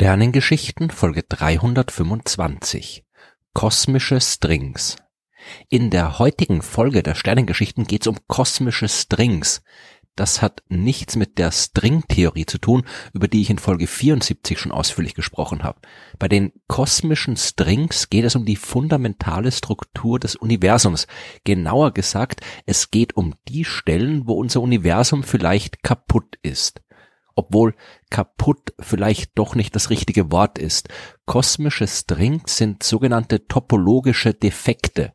Sternengeschichten Folge 325 Kosmische Strings In der heutigen Folge der Sternengeschichten geht es um kosmische Strings. Das hat nichts mit der Stringtheorie zu tun, über die ich in Folge 74 schon ausführlich gesprochen habe. Bei den kosmischen Strings geht es um die fundamentale Struktur des Universums. Genauer gesagt, es geht um die Stellen, wo unser Universum vielleicht kaputt ist obwohl kaputt vielleicht doch nicht das richtige Wort ist. Kosmische Strings sind sogenannte topologische Defekte.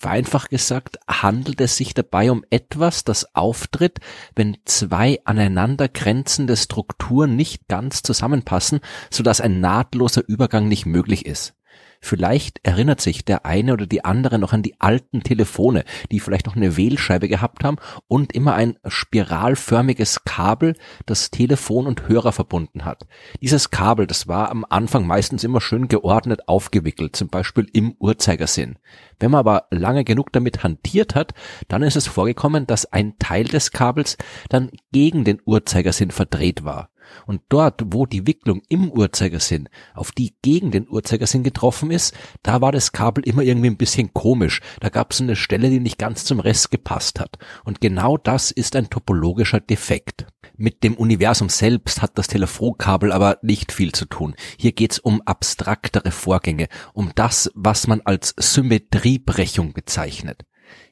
Vereinfacht gesagt handelt es sich dabei um etwas, das auftritt, wenn zwei aneinander grenzende Strukturen nicht ganz zusammenpassen, sodass ein nahtloser Übergang nicht möglich ist. Vielleicht erinnert sich der eine oder die andere noch an die alten Telefone, die vielleicht noch eine Wählscheibe gehabt haben und immer ein spiralförmiges Kabel, das Telefon und Hörer verbunden hat. Dieses Kabel, das war am Anfang meistens immer schön geordnet aufgewickelt, zum Beispiel im Uhrzeigersinn. Wenn man aber lange genug damit hantiert hat, dann ist es vorgekommen, dass ein Teil des Kabels dann gegen den Uhrzeigersinn verdreht war. Und dort, wo die Wicklung im Uhrzeigersinn auf die gegen den Uhrzeigersinn getroffen ist, da war das Kabel immer irgendwie ein bisschen komisch. Da gab es eine Stelle, die nicht ganz zum Rest gepasst hat. Und genau das ist ein topologischer Defekt. Mit dem Universum selbst hat das Telefonkabel aber nicht viel zu tun. Hier geht's um abstraktere Vorgänge, um das, was man als Symmetriebrechung bezeichnet.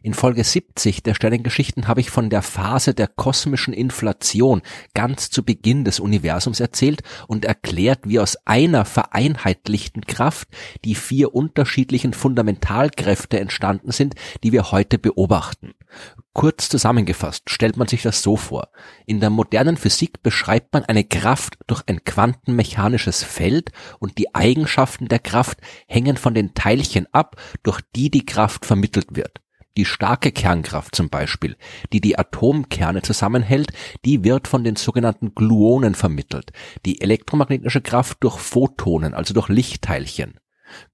In Folge 70 der Sternengeschichten habe ich von der Phase der kosmischen Inflation ganz zu Beginn des Universums erzählt und erklärt, wie aus einer vereinheitlichten Kraft die vier unterschiedlichen Fundamentalkräfte entstanden sind, die wir heute beobachten. Kurz zusammengefasst stellt man sich das so vor. In der modernen Physik beschreibt man eine Kraft durch ein quantenmechanisches Feld und die Eigenschaften der Kraft hängen von den Teilchen ab, durch die die Kraft vermittelt wird. Die starke Kernkraft zum Beispiel, die die Atomkerne zusammenhält, die wird von den sogenannten Gluonen vermittelt. Die elektromagnetische Kraft durch Photonen, also durch Lichtteilchen.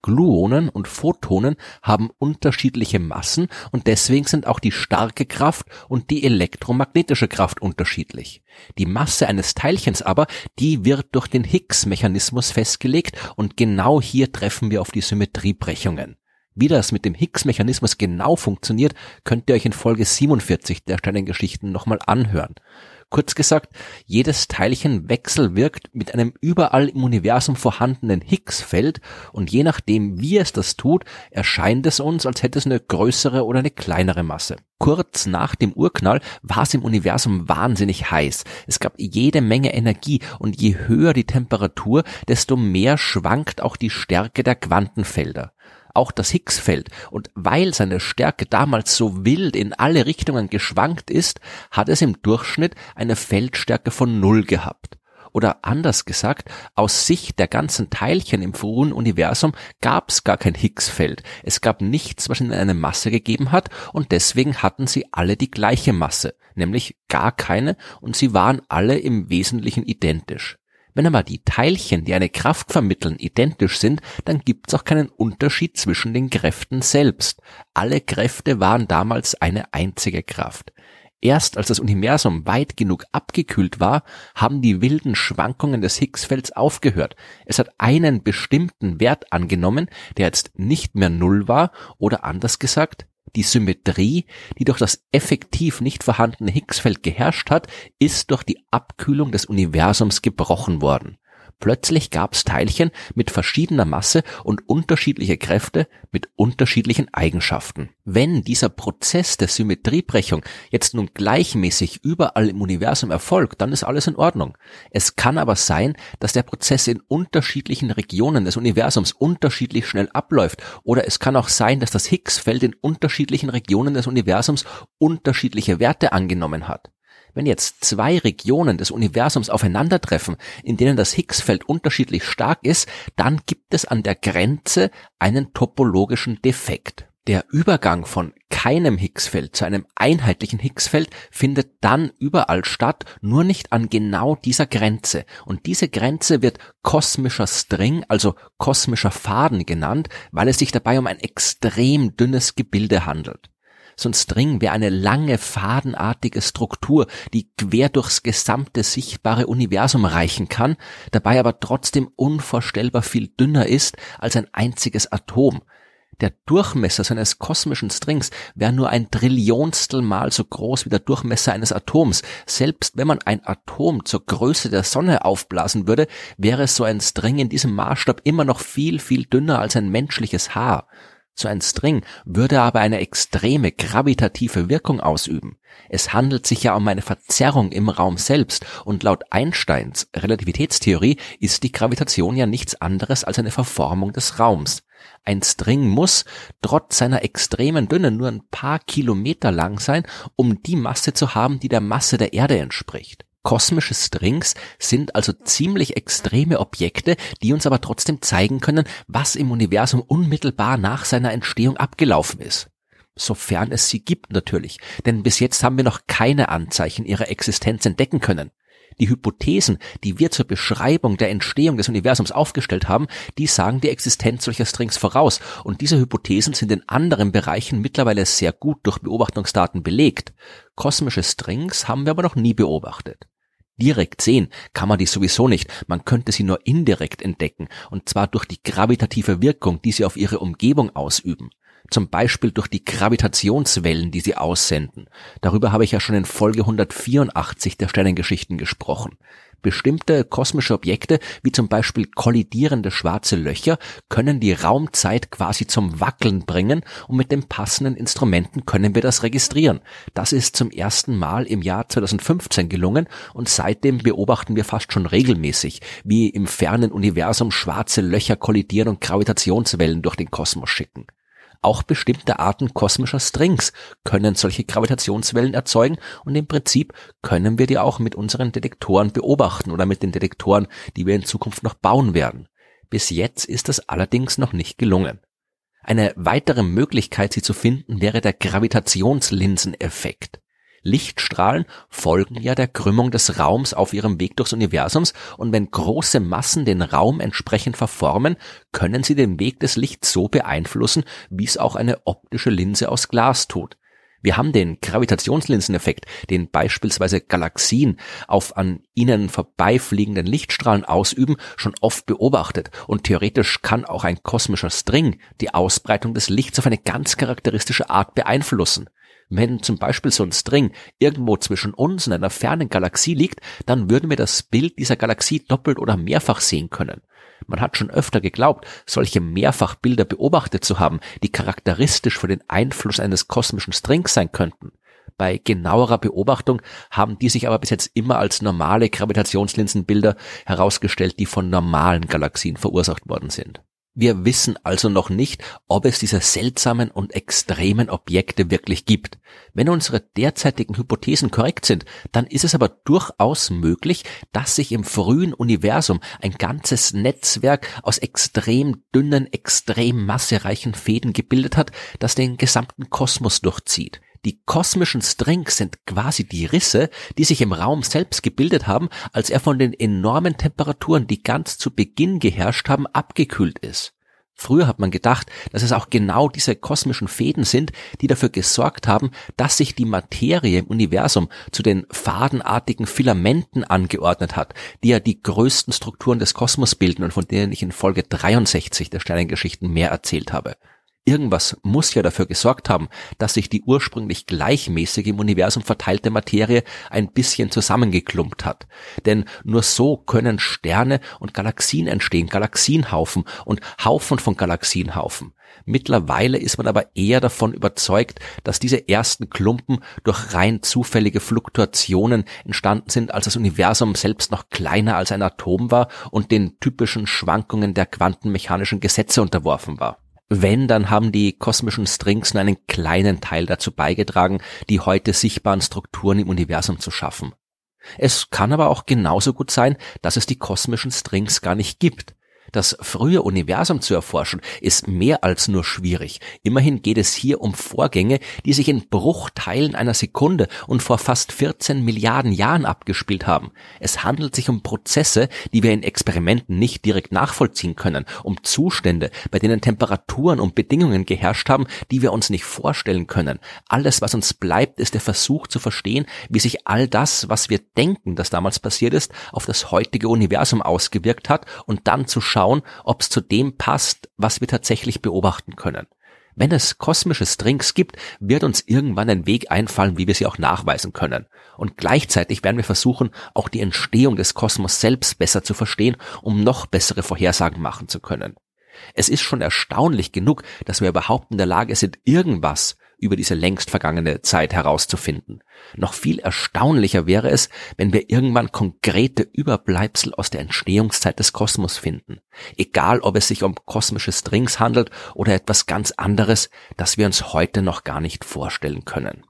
Gluonen und Photonen haben unterschiedliche Massen und deswegen sind auch die starke Kraft und die elektromagnetische Kraft unterschiedlich. Die Masse eines Teilchens aber, die wird durch den Higgs-Mechanismus festgelegt und genau hier treffen wir auf die Symmetriebrechungen. Wie das mit dem Higgs-Mechanismus genau funktioniert, könnt ihr euch in Folge 47 der Sternengeschichten nochmal anhören. Kurz gesagt, jedes Teilchen wechselwirkt mit einem überall im Universum vorhandenen Higgs-Feld und je nachdem, wie es das tut, erscheint es uns, als hätte es eine größere oder eine kleinere Masse. Kurz nach dem Urknall war es im Universum wahnsinnig heiß. Es gab jede Menge Energie und je höher die Temperatur, desto mehr schwankt auch die Stärke der Quantenfelder auch das Higgsfeld. Und weil seine Stärke damals so wild in alle Richtungen geschwankt ist, hat es im Durchschnitt eine Feldstärke von Null gehabt. Oder anders gesagt, aus Sicht der ganzen Teilchen im frühen Universum gab es gar kein Higgsfeld. Es gab nichts, was ihnen eine Masse gegeben hat und deswegen hatten sie alle die gleiche Masse, nämlich gar keine und sie waren alle im Wesentlichen identisch. Wenn aber die Teilchen, die eine Kraft vermitteln, identisch sind, dann gibt's auch keinen Unterschied zwischen den Kräften selbst. Alle Kräfte waren damals eine einzige Kraft. Erst als das Universum weit genug abgekühlt war, haben die wilden Schwankungen des Higgsfelds aufgehört. Es hat einen bestimmten Wert angenommen, der jetzt nicht mehr Null war, oder anders gesagt, die Symmetrie, die durch das effektiv nicht vorhandene Higgsfeld geherrscht hat, ist durch die Abkühlung des Universums gebrochen worden. Plötzlich gab's Teilchen mit verschiedener Masse und unterschiedliche Kräfte mit unterschiedlichen Eigenschaften. Wenn dieser Prozess der Symmetriebrechung jetzt nun gleichmäßig überall im Universum erfolgt, dann ist alles in Ordnung. Es kann aber sein, dass der Prozess in unterschiedlichen Regionen des Universums unterschiedlich schnell abläuft oder es kann auch sein, dass das Higgsfeld in unterschiedlichen Regionen des Universums unterschiedliche Werte angenommen hat. Wenn jetzt zwei Regionen des Universums aufeinandertreffen, in denen das Higgsfeld unterschiedlich stark ist, dann gibt es an der Grenze einen topologischen Defekt. Der Übergang von keinem Higgsfeld zu einem einheitlichen Higgsfeld findet dann überall statt, nur nicht an genau dieser Grenze. Und diese Grenze wird kosmischer String, also kosmischer Faden genannt, weil es sich dabei um ein extrem dünnes Gebilde handelt. So ein String wäre eine lange, fadenartige Struktur, die quer durchs gesamte sichtbare Universum reichen kann, dabei aber trotzdem unvorstellbar viel dünner ist als ein einziges Atom. Der Durchmesser seines kosmischen Strings wäre nur ein Trillionstel mal so groß wie der Durchmesser eines Atoms. Selbst wenn man ein Atom zur Größe der Sonne aufblasen würde, wäre so ein String in diesem Maßstab immer noch viel, viel dünner als ein menschliches Haar. So ein String würde aber eine extreme gravitative Wirkung ausüben. Es handelt sich ja um eine Verzerrung im Raum selbst und laut Einsteins Relativitätstheorie ist die Gravitation ja nichts anderes als eine Verformung des Raums. Ein String muss trotz seiner extremen Dünne nur ein paar Kilometer lang sein, um die Masse zu haben, die der Masse der Erde entspricht. Kosmische Strings sind also ziemlich extreme Objekte, die uns aber trotzdem zeigen können, was im Universum unmittelbar nach seiner Entstehung abgelaufen ist. Sofern es sie gibt natürlich, denn bis jetzt haben wir noch keine Anzeichen ihrer Existenz entdecken können. Die Hypothesen, die wir zur Beschreibung der Entstehung des Universums aufgestellt haben, die sagen die Existenz solcher Strings voraus. Und diese Hypothesen sind in anderen Bereichen mittlerweile sehr gut durch Beobachtungsdaten belegt. Kosmische Strings haben wir aber noch nie beobachtet. Direkt sehen kann man die sowieso nicht, man könnte sie nur indirekt entdecken, und zwar durch die gravitative Wirkung, die sie auf ihre Umgebung ausüben zum Beispiel durch die Gravitationswellen, die sie aussenden. Darüber habe ich ja schon in Folge 184 der Sternengeschichten gesprochen. Bestimmte kosmische Objekte, wie zum Beispiel kollidierende schwarze Löcher, können die Raumzeit quasi zum Wackeln bringen und mit den passenden Instrumenten können wir das registrieren. Das ist zum ersten Mal im Jahr 2015 gelungen und seitdem beobachten wir fast schon regelmäßig, wie im fernen Universum schwarze Löcher kollidieren und Gravitationswellen durch den Kosmos schicken. Auch bestimmte Arten kosmischer Strings können solche Gravitationswellen erzeugen und im Prinzip können wir die auch mit unseren Detektoren beobachten oder mit den Detektoren, die wir in Zukunft noch bauen werden. Bis jetzt ist das allerdings noch nicht gelungen. Eine weitere Möglichkeit, sie zu finden, wäre der Gravitationslinseneffekt. Lichtstrahlen folgen ja der Krümmung des Raums auf ihrem Weg durchs Universums und wenn große Massen den Raum entsprechend verformen, können sie den Weg des Lichts so beeinflussen, wie es auch eine optische Linse aus Glas tut. Wir haben den Gravitationslinseneffekt, den beispielsweise Galaxien auf an ihnen vorbeifliegenden Lichtstrahlen ausüben, schon oft beobachtet und theoretisch kann auch ein kosmischer String die Ausbreitung des Lichts auf eine ganz charakteristische Art beeinflussen. Wenn zum Beispiel so ein String irgendwo zwischen uns und einer fernen Galaxie liegt, dann würden wir das Bild dieser Galaxie doppelt oder mehrfach sehen können. Man hat schon öfter geglaubt, solche Mehrfachbilder beobachtet zu haben, die charakteristisch für den Einfluss eines kosmischen Strings sein könnten. Bei genauerer Beobachtung haben die sich aber bis jetzt immer als normale Gravitationslinsenbilder herausgestellt, die von normalen Galaxien verursacht worden sind. Wir wissen also noch nicht, ob es diese seltsamen und extremen Objekte wirklich gibt. Wenn unsere derzeitigen Hypothesen korrekt sind, dann ist es aber durchaus möglich, dass sich im frühen Universum ein ganzes Netzwerk aus extrem dünnen, extrem massereichen Fäden gebildet hat, das den gesamten Kosmos durchzieht. Die kosmischen Strings sind quasi die Risse, die sich im Raum selbst gebildet haben, als er von den enormen Temperaturen, die ganz zu Beginn geherrscht haben, abgekühlt ist. Früher hat man gedacht, dass es auch genau diese kosmischen Fäden sind, die dafür gesorgt haben, dass sich die Materie im Universum zu den fadenartigen Filamenten angeordnet hat, die ja die größten Strukturen des Kosmos bilden und von denen ich in Folge 63 der Sternengeschichten mehr erzählt habe. Irgendwas muss ja dafür gesorgt haben, dass sich die ursprünglich gleichmäßig im Universum verteilte Materie ein bisschen zusammengeklumpt hat. Denn nur so können Sterne und Galaxien entstehen, Galaxienhaufen und Haufen von Galaxienhaufen. Mittlerweile ist man aber eher davon überzeugt, dass diese ersten Klumpen durch rein zufällige Fluktuationen entstanden sind, als das Universum selbst noch kleiner als ein Atom war und den typischen Schwankungen der quantenmechanischen Gesetze unterworfen war. Wenn, dann haben die kosmischen Strings nur einen kleinen Teil dazu beigetragen, die heute sichtbaren Strukturen im Universum zu schaffen. Es kann aber auch genauso gut sein, dass es die kosmischen Strings gar nicht gibt. Das frühe Universum zu erforschen ist mehr als nur schwierig. Immerhin geht es hier um Vorgänge, die sich in Bruchteilen einer Sekunde und vor fast 14 Milliarden Jahren abgespielt haben. Es handelt sich um Prozesse, die wir in Experimenten nicht direkt nachvollziehen können, um Zustände, bei denen Temperaturen und Bedingungen geherrscht haben, die wir uns nicht vorstellen können. Alles, was uns bleibt, ist der Versuch zu verstehen, wie sich all das, was wir denken, das damals passiert ist, auf das heutige Universum ausgewirkt hat und dann zu schauen, ob es zu dem passt, was wir tatsächlich beobachten können. Wenn es kosmische Strings gibt, wird uns irgendwann ein Weg einfallen, wie wir sie auch nachweisen können. Und gleichzeitig werden wir versuchen, auch die Entstehung des Kosmos selbst besser zu verstehen, um noch bessere Vorhersagen machen zu können. Es ist schon erstaunlich genug, dass wir überhaupt in der Lage sind, irgendwas über diese längst vergangene Zeit herauszufinden. Noch viel erstaunlicher wäre es, wenn wir irgendwann konkrete Überbleibsel aus der Entstehungszeit des Kosmos finden. Egal, ob es sich um kosmische Strings handelt oder etwas ganz anderes, das wir uns heute noch gar nicht vorstellen können.